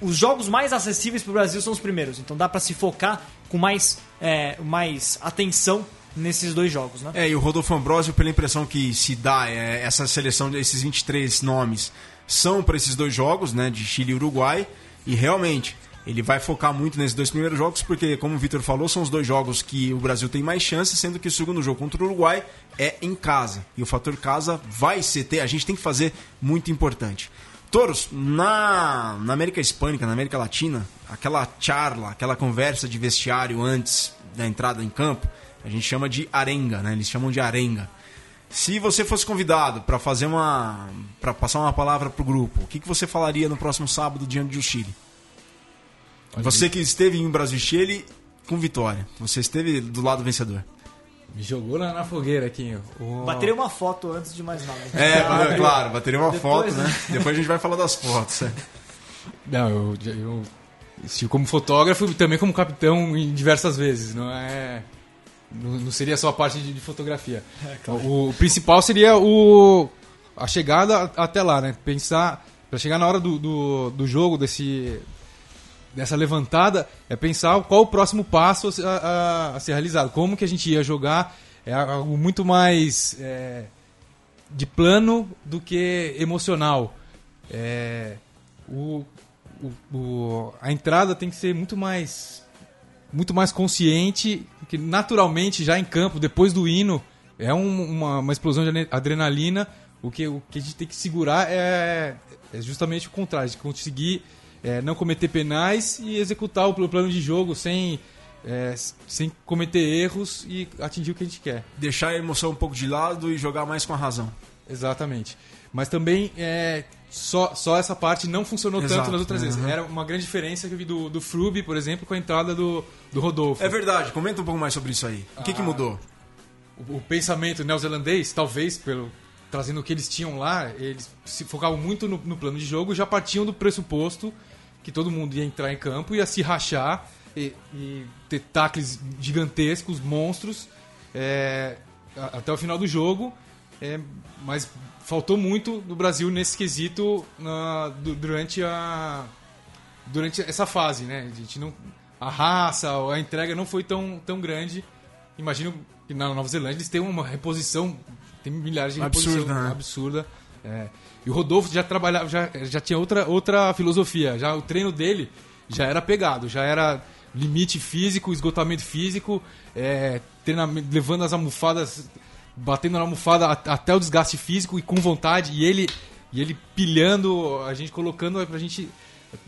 os jogos mais acessíveis para o Brasil são os primeiros. Então dá para se focar com mais, é, mais atenção nesses dois jogos, né? É, e o Rodolfo Ambrosio, pela impressão que se dá, é, essa seleção desses 23 nomes são para esses dois jogos, né, de Chile e Uruguai, e realmente ele vai focar muito nesses dois primeiros jogos, porque, como o Vitor falou, são os dois jogos que o Brasil tem mais chance, sendo que o segundo jogo contra o Uruguai é em casa. E o fator casa vai ser, ter, a gente tem que fazer muito importante. Toros, na, na América Hispânica, na América Latina, aquela charla, aquela conversa de vestiário antes da entrada em campo, a gente chama de arenga, né? Eles chamam de arenga. Se você fosse convidado para fazer uma. para passar uma palavra pro grupo, o que, que você falaria no próximo sábado diante do Chile? Você que esteve em Brasil e Chile com vitória. Você esteve do lado vencedor. Me jogou na, na fogueira aqui. O... Bateria uma foto antes de mais nada. É, é claro, bateria uma Depois, foto, né? Depois a gente vai falar das fotos. É. Não, eu, eu estive como fotógrafo e também como capitão em diversas vezes. Não é. Não, seria só a parte de, fotografia. É, claro. o, o, principal seria o a chegada até lá, né? Pensar para chegar na hora do, do, do jogo desse dessa levantada é pensar qual o próximo passo a, a, a, ser realizado. Como que a gente ia jogar é algo muito mais é, de plano do que emocional. É, o, o, o, a entrada tem que ser muito mais muito mais consciente, que naturalmente já em campo, depois do hino, é um, uma, uma explosão de adrenalina. O que, o que a gente tem que segurar é, é justamente o contrário, de conseguir é, não cometer penais e executar o plano de jogo sem, é, sem cometer erros e atingir o que a gente quer. Deixar a emoção um pouco de lado e jogar mais com a razão. Exatamente. Mas também é, só, só essa parte não funcionou Exato, tanto nas outras uhum. vezes. Era uma grande diferença que eu vi do, do Frubi, por exemplo, com a entrada do, do Rodolfo. É verdade, comenta um pouco mais sobre isso aí. O que, ah, que mudou? O, o pensamento neozelandês, talvez pelo trazendo o que eles tinham lá, eles se focavam muito no, no plano de jogo já partiam do pressuposto que todo mundo ia entrar em campo, ia se rachar e, e ter tacles gigantescos, monstros, é, até o final do jogo. É, mas faltou muito do Brasil nesse quesito na, durante a durante essa fase, né? A gente não a raça, a entrega não foi tão, tão grande. Imagino que na Nova Zelândia eles têm uma reposição, tem milhares de absurda, reposição né? absurda. É. E o Rodolfo já trabalhava, já, já tinha outra, outra filosofia. Já o treino dele já era pegado, já era limite físico, esgotamento físico, é, treinamento, levando as almofadas, batendo na almofada até o desgaste físico e com vontade. E ele, e ele pilhando, a gente colocando pra gente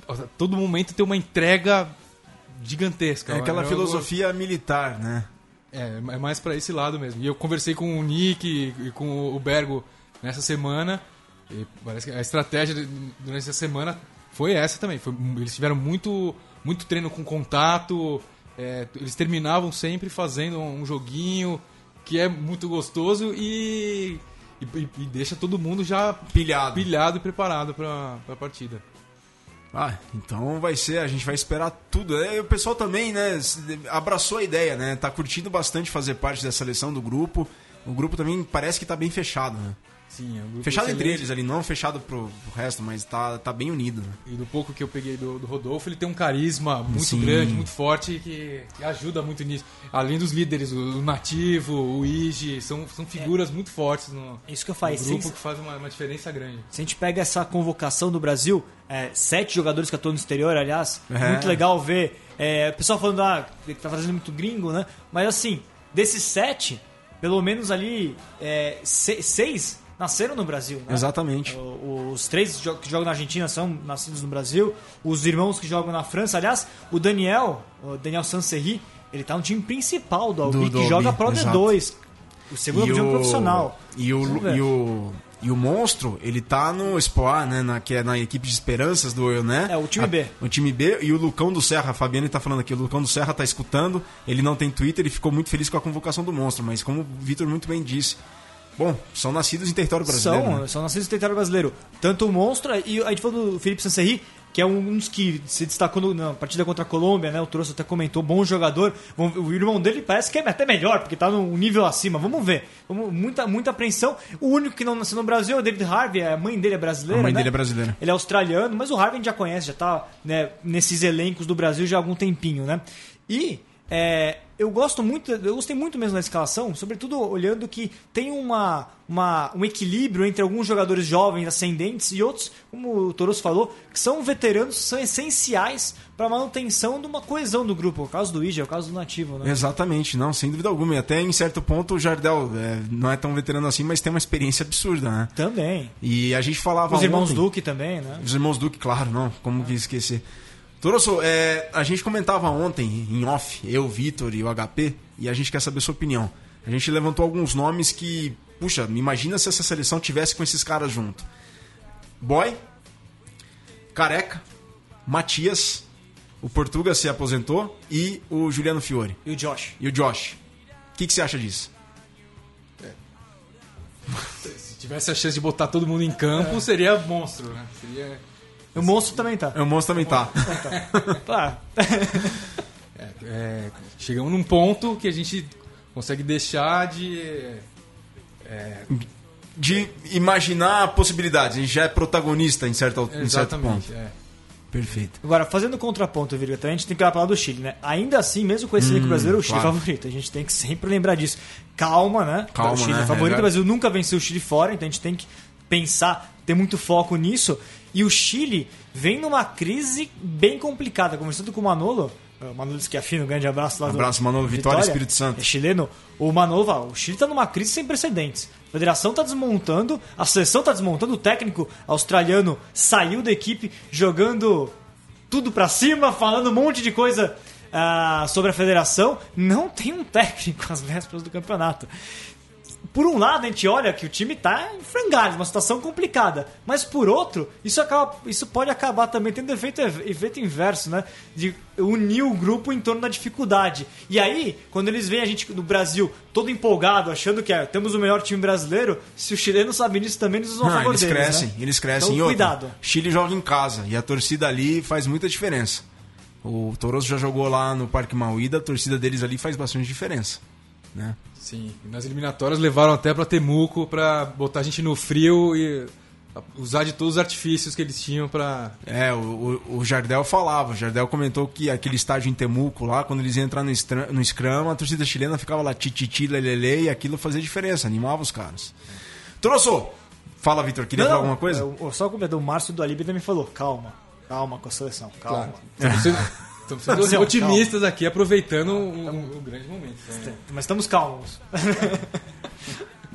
a todo momento ter uma entrega gigantesca. É aquela filosofia militar, né? É, é mais para esse lado mesmo. E eu conversei com o Nick e com o Bergo nessa semana. E parece que a estratégia durante essa semana foi essa também. Foi, eles tiveram muito, muito treino com contato. É, eles terminavam sempre fazendo um joguinho que é muito gostoso e, e, e deixa todo mundo já pilhado, pilhado e preparado para a partida. Ah, então vai ser, a gente vai esperar tudo. É, o pessoal também, né, abraçou a ideia, né? Tá curtindo bastante fazer parte dessa seleção do grupo. O grupo também parece que tá bem fechado, né? Sim, é um fechado excelente. entre eles ali, não fechado pro, pro, resto, mas tá, tá bem unido. Né? E do pouco que eu peguei do, do Rodolfo, ele tem um carisma muito Sim. grande, muito forte que, que, ajuda muito nisso. Além dos líderes, o, Nativo, o Igi, são, são figuras é. muito fortes no, Isso que eu falei, no grupo que faz uma, uma, diferença grande. Se a gente pega essa convocação do Brasil, é, sete jogadores que atuam no exterior, aliás, é. muito legal ver. É, o pessoal falando, ah, que tá fazendo muito gringo, né? Mas assim, desses sete, pelo menos ali, é, seis nasceram no Brasil. Né? Exatamente. Os três que jogam na Argentina são nascidos no Brasil. Os irmãos que jogam na França. Aliás, o Daniel, o Daniel Sanserri, ele tá no time principal do Albi, que joga Pro D2. O segundo time profissional. E o, e o, e o Monstro, ele tá no Espoir, né? Na, que é na equipe de esperanças do né? É, o time B. A, o time B. E o Lucão do Serra, a Fabiane tá falando aqui, o Lucão do Serra tá escutando, ele não tem Twitter, ele ficou muito feliz com a convocação do Monstro, mas como o Vitor muito bem disse, Bom, são nascidos em território brasileiro. São, né? são nascidos em território brasileiro. Tanto o Monstro, e a gente falou do Felipe Sancerri, que é um dos que se destacou na partida contra a Colômbia, né? O Troço até comentou, bom jogador. O irmão dele parece que é até melhor, porque tá num nível acima. Vamos ver. Muita, muita apreensão. O único que não nasceu no Brasil é o David Harvey, a mãe dele é brasileira. A mãe né? dele é brasileira. Ele é australiano, mas o Harvey a gente já conhece, já tá né, nesses elencos do Brasil já há algum tempinho, né? E É, eu gosto muito, eu gostei muito mesmo da escalação, sobretudo olhando que tem uma, uma, um equilíbrio entre alguns jogadores jovens, ascendentes, e outros, como o Toros falou, que são veteranos, são essenciais para a manutenção de uma coesão do grupo. O caso do Ija, o caso do Nativo, né? Exatamente, não, sem dúvida alguma. E até em certo ponto o Jardel é, não é tão veterano assim, mas tem uma experiência absurda, né? Também. E a gente falava. Os irmãos ontem, Duque também, né? Os irmãos Duque, claro, não, como que esquecer. Torosso, é, a gente comentava ontem em off, eu, Vitor e o HP, e a gente quer saber sua opinião. A gente levantou alguns nomes que, puxa, imagina se essa seleção tivesse com esses caras junto. Boy, Careca, Matias, o Portuga se aposentou e o Juliano Fiore. E o Josh. E o Josh. O que, que você acha disso? Se tivesse a chance de botar todo mundo em campo, seria monstro, né? Seria... O monstro também tá. O monstro também tá. tá. É, é, chegamos num ponto que a gente consegue deixar de. É, de imaginar possibilidades. A gente já é protagonista em certo, em certo ponto. é. Perfeito. Agora, fazendo contraponto, Virga, também a gente tem que olhar para lado do Chile, né? Ainda assim, mesmo com esse elenco Hum, brasileiro, o Chile claro. é favorito. A gente tem que sempre lembrar disso. Calma, né? Calma, o Chile né? é favorito, É. o Brasil nunca venceu o Chile fora, então a gente tem que pensar, ter muito foco nisso. E o Chile vem numa crise bem complicada. Conversando com o Manolo, o Manolo Schiaffino, um grande abraço lá do Abraço, Manolo. Vitória, Espírito Santo. É chileno. O Manolo o Chile está numa crise sem precedentes. A federação está desmontando, a seleção está desmontando, o técnico australiano saiu da equipe jogando tudo pra cima, falando um monte de coisa ah, sobre a federação. Não tem um técnico às vésperas do campeonato. Por um lado, a gente olha que o time tá em frangalhos, uma situação complicada. Mas por outro, isso, acaba, isso pode acabar também tendo efeito, efeito inverso, né? De unir o grupo em torno da dificuldade. E aí, quando eles veem a gente no Brasil todo empolgado, achando que é, temos o melhor time brasileiro, se o chileno sabe disso também, eles Não, favor eles deles, crescem, né? eles crescem. Então, E cuidado. Chile joga em casa e a torcida ali faz muita diferença. O Torosso já jogou lá no Parque Mauída, a torcida deles ali faz bastante diferença. Né? Sim, nas eliminatórias levaram até pra Temuco pra botar a gente no frio e usar de todos os artifícios que eles tinham pra. É, o, o, Jardel falava, o Jardel comentou que aquele estádio em Temuco lá, quando eles iam entrar no, estra- no Scrum, a torcida chilena ficava lá tititi, lelele, e aquilo fazia diferença, animava os caras. Torosso, fala Vitor, queria Não, falar alguma coisa? eu- eu só comentar, o Márcio do Alib me falou, calma, calma com a seleção, calma. Sendo, estamos sendo Não, otimistas aqui, aproveitando o, o- o grande momento. né? Mas estamos calmos.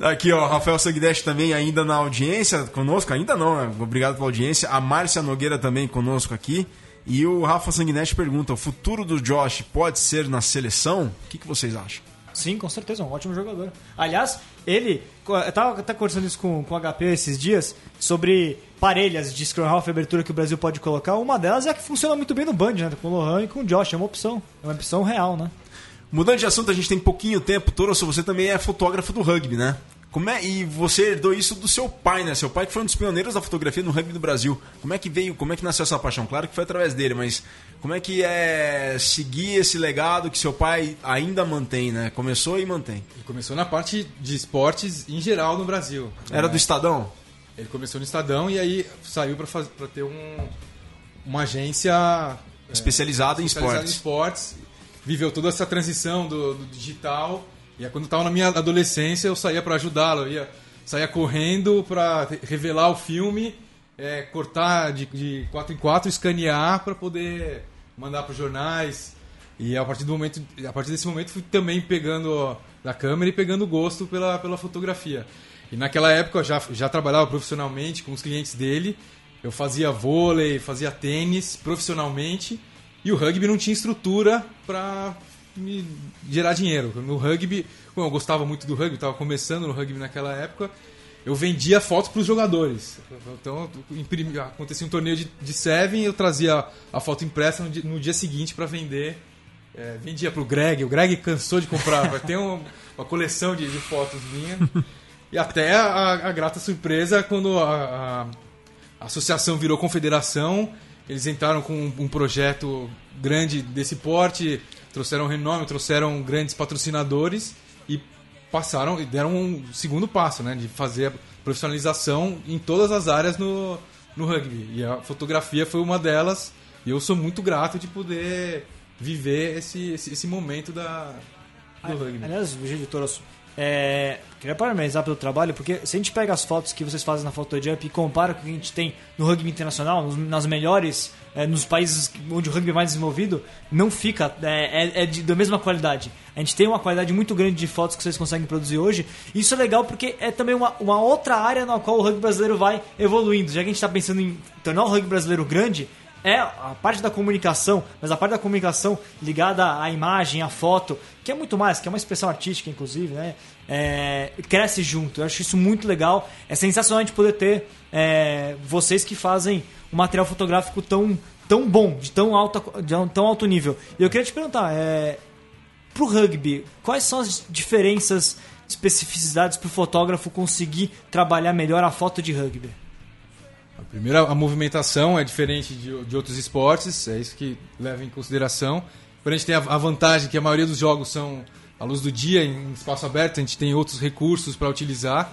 Aqui, ó, Rafael Sagdesh também ainda na audiência conosco, ainda não, né? obrigado pela audiência. A Márcia Nogueira também conosco aqui. E o Rafa Sanguinetti pergunta: o futuro do Josh pode ser na seleção? O que, que vocês acham? Sim, com certeza, um ótimo jogador. Aliás, ele. Eu tava até conversando isso com, com o HP esses dias sobre parelhas de Scrum Half abertura que o Brasil pode colocar. Uma delas é a que funciona muito bem no Band, né? Com o Lohan e com o Josh. É uma opção. É uma opção real, né? Mudando de assunto, a gente tem pouquinho tempo. Torosso, você também é fotógrafo do rugby, né? Como é, e você herdou isso do seu pai, né? Seu pai que foi um dos pioneiros da fotografia no rugby do Brasil. Como é que veio, como é que nasceu essa paixão? Claro que foi através dele, mas como é que é seguir esse legado que seu pai ainda mantém, né? Começou e mantém. Ele começou na parte de esportes em geral no Brasil. Era né? do Estadão? Ele começou no Estadão e aí saiu pra ter um, uma agência é, Especializada em especializada esportes. em esportes. Viveu toda essa transição do, do digital. E aí, quando eu tava na minha adolescência, eu saía pra ajudá-lo. Eu ia, saía correndo pra re- revelar o filme, é, cortar de, de 4 em 4, escanear pra poder mandar pros jornais. E a partir do momento, a partir desse momento fui também pegando da câmera e pegando gosto pela, pela fotografia. E naquela época eu já, já trabalhava profissionalmente com os clientes dele. Eu fazia vôlei, fazia tênis profissionalmente. E o rugby não tinha estrutura para me gerar dinheiro. No rugby, como eu gostava muito do rugby, estava começando no rugby naquela época, eu vendia fotos para os jogadores. Então, acontecia um torneio de, de Seven, eu trazia a foto impressa no dia, no dia seguinte para vender. É, vendia para o Greg, o Greg cansou de comprar, tem um- uma coleção de, de fotos minha. E até a, a grata surpresa quando a, a- associação virou confederação, eles entraram com um, um projeto grande desse porte, trouxeram renome, trouxeram grandes patrocinadores passaram e deram um segundo passo, né, de fazer a profissionalização em todas as áreas no, no rugby. E a fotografia foi uma delas, e eu sou muito grato de poder viver esse, esse, esse momento da, do rugby. Aliás, Gil Torosso, é, queria parabenizar pelo trabalho, porque se a gente pega as fotos que vocês fazem na Photojump e compara com o que a gente tem no rugby internacional, nos- nas melhores, é, nos países onde o rugby é mais desenvolvido, não fica, é, é- é de, da mesma qualidade. A gente tem uma qualidade muito grande de fotos que vocês conseguem produzir hoje. Isso é legal porque é também uma, uma outra área na qual o rugby brasileiro vai evoluindo. Já que a gente está pensando em tornar o rugby brasileiro grande, é a parte da comunicação, mas a parte da comunicação ligada à imagem, à foto, que é muito mais, que é uma expressão artística, inclusive, né? É, cresce junto. Eu acho isso muito legal. É sensacional a gente poder ter é, vocês que fazem um material fotográfico tão, tão bom, de tão, alta, de tão alto nível. E eu queria te perguntar, é, pro rugby, quais são as diferenças, especificidades pro fotógrafo conseguir trabalhar melhor a foto de rugby? Primeiro, a movimentação é diferente de, de outros esportes, é isso que leva em consideração. Porém, a gente tem a, a vantagem que a maioria dos jogos são à luz do dia, em espaço aberto, a gente tem outros recursos para utilizar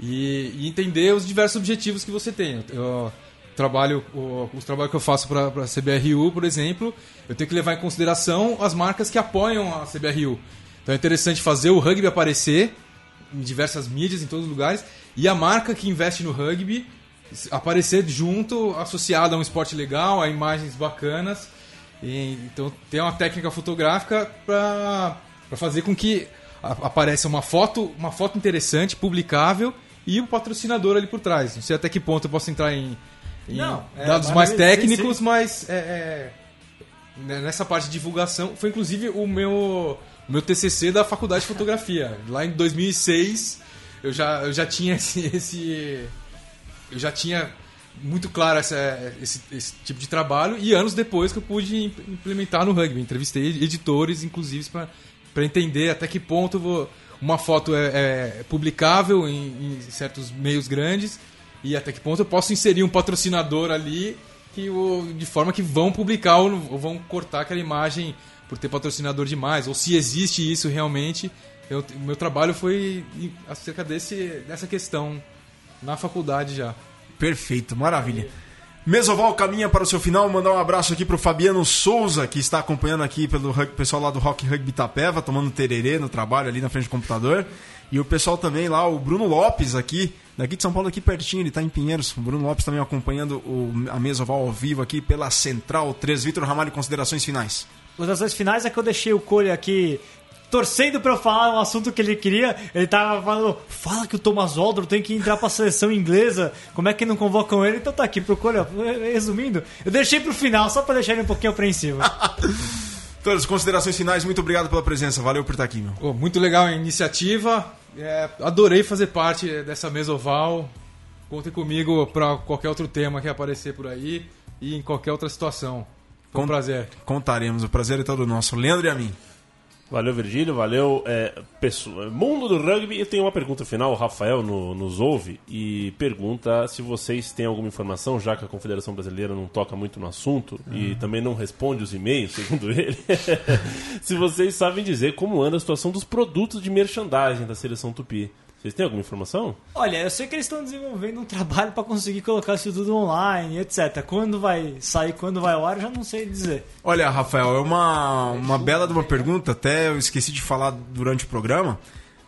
e, e entender os diversos objetivos que você tem. Eu trabalho, o, os trabalhos que eu faço para a CBRU, por exemplo, eu tenho que levar em consideração as marcas que apoiam a CBRU. Então é interessante fazer o rugby aparecer em diversas mídias, em todos os lugares, e a marca que investe no rugby aparecer junto, associado a um esporte legal, a imagens bacanas. E, então tem uma técnica fotográfica para fazer com que apareça uma foto, uma foto interessante, publicável e o patrocinador ali por trás. Não sei até que ponto eu posso entrar em, em Não, é, dados mais sim, técnicos, sim. mas é, é, né, nessa parte de divulgação foi inclusive o meu o meu TCC da faculdade de fotografia. Lá em 2006 eu já, eu já tinha esse, esse eu já tinha muito claro essa- esse, esse tipo de trabalho e anos depois que eu pude imp- implementar no rugby. Entrevistei editores, inclusive, para entender até que ponto eu vou- uma foto é, é publicável em, em certos meios grandes e até que ponto eu posso inserir um patrocinador ali que o- de forma que vão publicar ou, ou vão cortar aquela imagem por ter patrocinador demais ou se existe isso realmente. Eu- O meu trabalho foi acerca desse, dessa questão na faculdade já. Perfeito, maravilha. Mesoval caminha para o seu final. Mandar um abraço aqui pro Fabiano Souza, que está acompanhando aqui pelo rug- pessoal lá do Rock Rugby Itapeva, tomando tererê no trabalho ali na frente do computador. E o pessoal também lá, o Bruno Lopes aqui, daqui de São Paulo, aqui pertinho, ele está em Pinheiros. O Bruno Lopes também acompanhando o, a Mesoval ao vivo aqui pela Central 3. Vitor Ramalho, considerações finais. Os ações finais é que eu deixei o Cole aqui torcendo pra eu falar um assunto que ele queria. Ele tava falando, fala que o Thomas Waldron tem que entrar pra seleção inglesa. Como é que não convocam ele? Então tá aqui pro Cole, ó, resumindo. Eu deixei pro final, só pra deixar ele um pouquinho apreensivo. Todas considerações finais, muito obrigado pela presença. Valeu por estar aqui, meu. Pô, muito legal a iniciativa. É, adorei fazer parte dessa mesa oval. Contem comigo para qualquer outro tema que aparecer por aí e em qualquer outra situação. Foi um prazer. Contaremos, o prazer é todo nosso. Leandro e a mim. Valeu, Virgílio. Valeu, é, pessoa- mundo do rugby. Eu tenho uma pergunta final. O Rafael no- nos ouve e pergunta se vocês têm alguma informação, já que a Confederação Brasileira não toca muito no assunto e também não responde os e-mails, segundo ele. se vocês sabem dizer como anda a situação dos produtos de merchandising da seleção Tupi. Vocês têm alguma informação? Olha, eu sei que eles estão desenvolvendo um trabalho pra conseguir colocar isso tudo online, etc. Quando vai sair, quando vai ao ar, eu já não sei dizer. Olha, Rafael, é uma, uma bela de uma pergunta, até eu esqueci de falar durante o programa.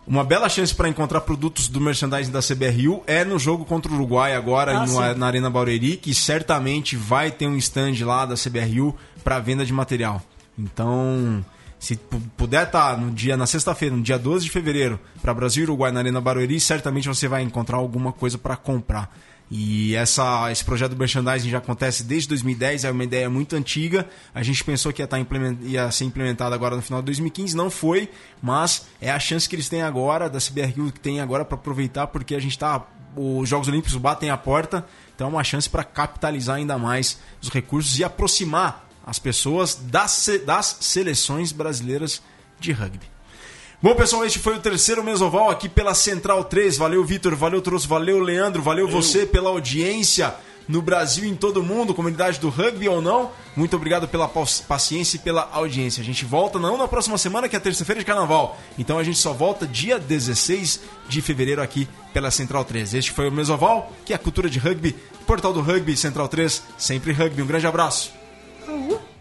Uma bela chance para encontrar produtos do merchandising da CBRU é no jogo contra o Uruguai agora Ah, no- na Arena Barueri, que certamente vai ter um stand lá da CBRU para venda de material. Então, se pu- puder estar no dia na sexta-feira, no dia 12 de fevereiro, para Brasil e Uruguai na Arena Barueri, certamente você vai encontrar alguma coisa para comprar. E essa, esse projeto do merchandising já acontece desde 2010, é uma ideia muito antiga. A gente pensou que ia, implement- ia ser implementado agora no final de 2015, não foi, mas é a chance que eles têm agora, da CBRU que tem agora para aproveitar, porque a gente está. Os Jogos Olímpicos batem a porta, então é uma chance para capitalizar ainda mais os recursos e aproximar as pessoas das, das seleções brasileiras de rugby. Bom, pessoal, este foi o terceiro Mesoval aqui pela Central 3. Valeu, Vitor, valeu, Trouxe, valeu, Leandro, valeu você pela audiência no Brasil e em todo mundo, comunidade do rugby ou não. Muito obrigado pela paciência e pela audiência. A gente volta não na próxima semana, que é terça-feira de carnaval. Então a gente só volta dia 16 de fevereiro aqui pela Central 3. Este foi o Mesoval, que é a cultura de rugby, portal do rugby, Central 3, sempre rugby. Um grande abraço. 아.